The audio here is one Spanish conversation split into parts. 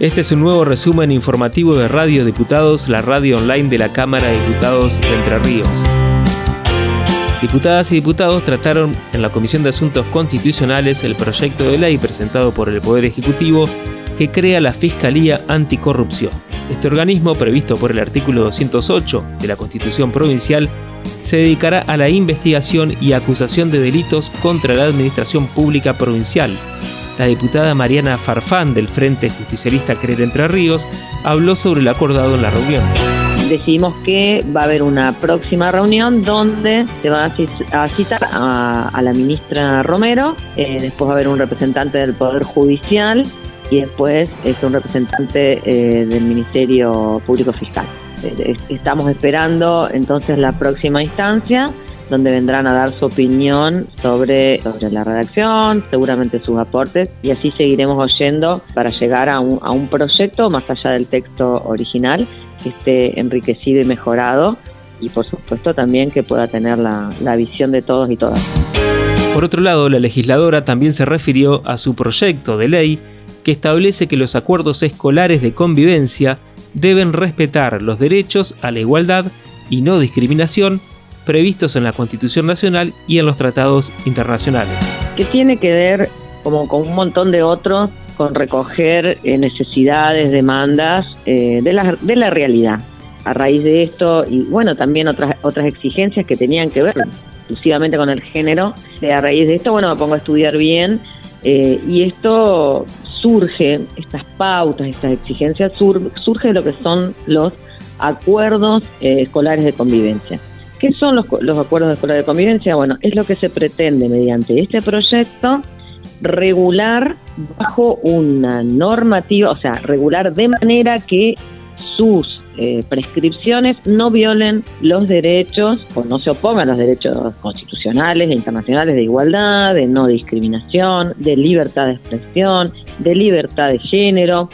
Este es un nuevo resumen informativo de Radio Diputados, la radio online de la Cámara de Diputados de Entre Ríos. Diputadas y diputados trataron en la Comisión de Asuntos Constitucionales el proyecto de ley presentado por el Poder Ejecutivo que crea la Fiscalía Anticorrupción. Este organismo, previsto por el artículo 208 de la Constitución Provincial, se dedicará a la investigación y acusación de delitos contra la Administración Pública Provincial. La diputada Mariana Farfán del Frente Justicialista Creer Entre Ríos habló sobre el acordado en la reunión decidimos que va a haber una próxima reunión donde se va a citar a, la ministra Romero, eh, después va a haber un representante del Poder Judicial y después es un representante eh, del Ministerio Público Fiscal. Eh, estamos esperando entonces la próxima instancia donde vendrán a dar su opinión sobre, sobre la redacción, seguramente sus aportes, y así seguiremos oyendo para llegar a un, a un proyecto más allá del texto original que esté enriquecido y mejorado y por supuesto también que pueda tener la, la visión de todos y todas. Por otro lado, la legisladora también se refirió a su proyecto de ley que establece que los acuerdos escolares de convivencia deben respetar los derechos a la igualdad y no discriminación previstos en la Constitución Nacional y en los tratados internacionales. Que tiene que ver, como con un montón de otros, con recoger eh, necesidades, demandas eh, de, la, de la realidad. A raíz de esto, y bueno, también otras, otras exigencias que tenían que ver exclusivamente con el género, eh, a raíz de esto, bueno, me pongo a estudiar bien y esto surge, estas pautas, estas exigencias, surge de lo que son los acuerdos escolares de convivencia. ¿Qué son los, los acuerdos escolares de convivencia? Bueno, es lo que se pretende mediante este proyecto regular bajo una normativa, o sea, regular de manera que sus eh, prescripciones no violen los derechos o no se opongan a los derechos constitucionales e internacionales de igualdad, de no discriminación, de libertad de expresión, de libertad de género.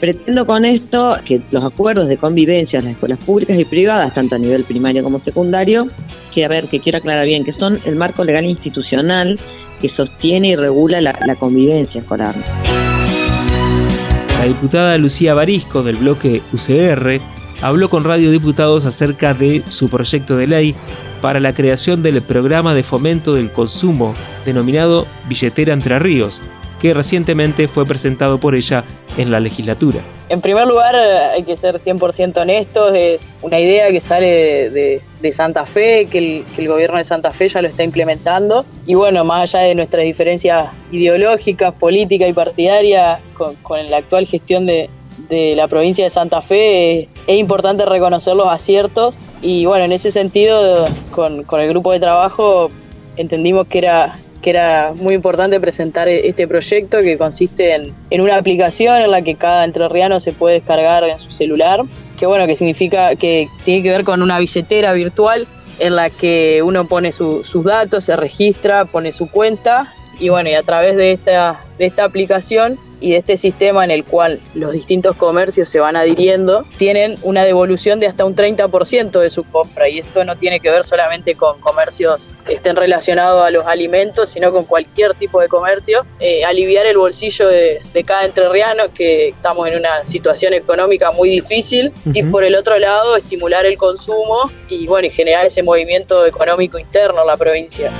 Pretendo con esto que los acuerdos de convivencia en las escuelas públicas y privadas, tanto a nivel primario como secundario, que a ver, que quiero aclarar bien, que son el marco legal institucional que sostiene y regula la, convivencia escolar. La diputada Lucía Barisco del bloque UCR habló con Radio Diputados acerca de su proyecto de ley para la creación del programa de fomento del consumo denominado Billetera Entre Ríos, que recientemente fue presentado por ella en la legislatura. En primer lugar, hay que ser 100% honestos, es una idea que sale de, Santa Fe, que el, gobierno de Santa Fe ya lo está implementando. Y bueno, más allá de nuestras diferencias ideológicas, políticas y partidarias con, la actual gestión de, la provincia de Santa Fe, es importante reconocer los aciertos. Y bueno, en ese sentido, con, con el grupo de trabajo entendimos que era que era muy importante presentar este proyecto que consiste en, una aplicación en la que cada entrerriano se puede descargar en su celular, que bueno, que significa que tiene que ver con una billetera virtual en la que uno pone sus datos, se registra, pone su cuenta y bueno, y a través de esta, de esta aplicación y de este sistema en el cual los distintos comercios se van adhiriendo, tienen una devolución de hasta un 30% de su compra. Y esto no tiene que ver solamente con comercios que estén relacionados a los alimentos, sino con cualquier tipo de comercio. Eh, aliviar el bolsillo de, cada entrerriano, que estamos en una situación económica muy difícil. Y por el otro lado, estimular el consumo y, bueno, y generar ese movimiento económico interno en la provincia.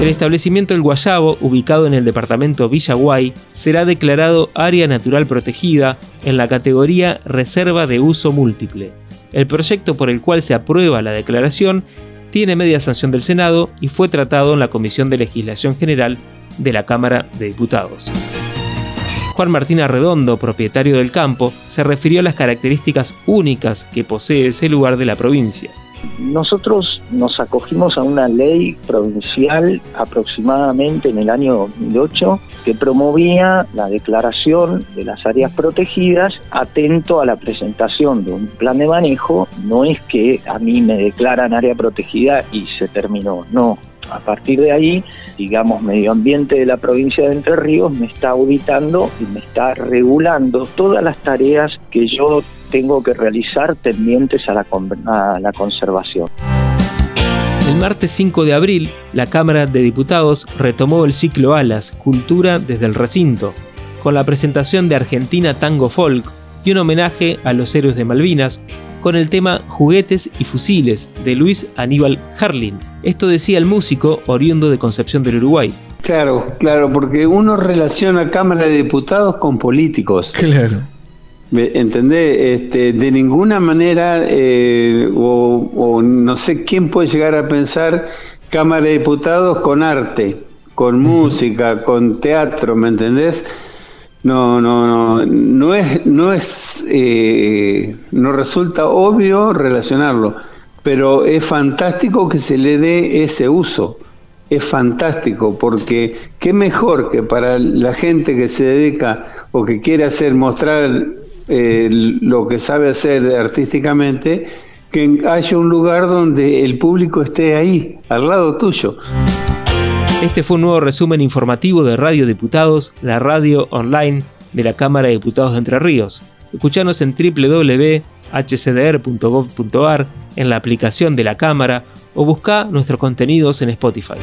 El establecimiento El Guayabo, ubicado en el departamento Villaguay, será declarado área natural protegida en la categoría Reserva de Uso Múltiple. El proyecto por el cual se aprueba la declaración tiene media sanción del Senado y fue tratado en la Comisión de Legislación General de la Cámara de Diputados. Juan Martín Arredondo, propietario del campo, se refirió a las características únicas que posee ese lugar de la provincia. Nosotros nos acogimos a una ley provincial aproximadamente en el año 2008 que promovía la declaración de las áreas protegidas atento a la presentación de un plan de manejo. No es que a mí me declaran área protegida y se terminó, no. A partir de ahí, digamos, Medio Ambiente de la provincia de Entre Ríos me está auditando y me está regulando todas las tareas que yo tengo que realizar tendientes a la, a la conservación. El martes 5 de abril, la Cámara de Diputados retomó el ciclo ALAS, Cultura desde el Recinto, con la presentación de Argentina Tango Folk y un homenaje a los héroes de Malvinas con el tema Juguetes y Fusiles de Luis Aníbal Harlin. Esto decía el músico oriundo de Concepción del Uruguay. Claro, claro, porque uno relaciona Cámara de Diputados con políticos. Claro. ¿Entendés? Este, de ninguna manera, eh, o, no sé quién puede llegar a pensar Cámara de Diputados con arte, con música, con teatro, ¿me entendés? No, no, no, no es, no es, eh, no resulta obvio relacionarlo, pero es fantástico que se le dé ese uso. Es fantástico porque qué mejor que para la gente que se dedica o que quiere hacer mostrar eh, lo que sabe hacer artísticamente, que haya un lugar donde el público esté ahí, al lado tuyo. Este fue un nuevo resumen informativo de Radio Diputados, la radio online de la Cámara de Diputados de Entre Ríos. Escuchanos en www.hcdr.gov.ar, en la aplicación de la Cámara o busca nuestros contenidos en Spotify.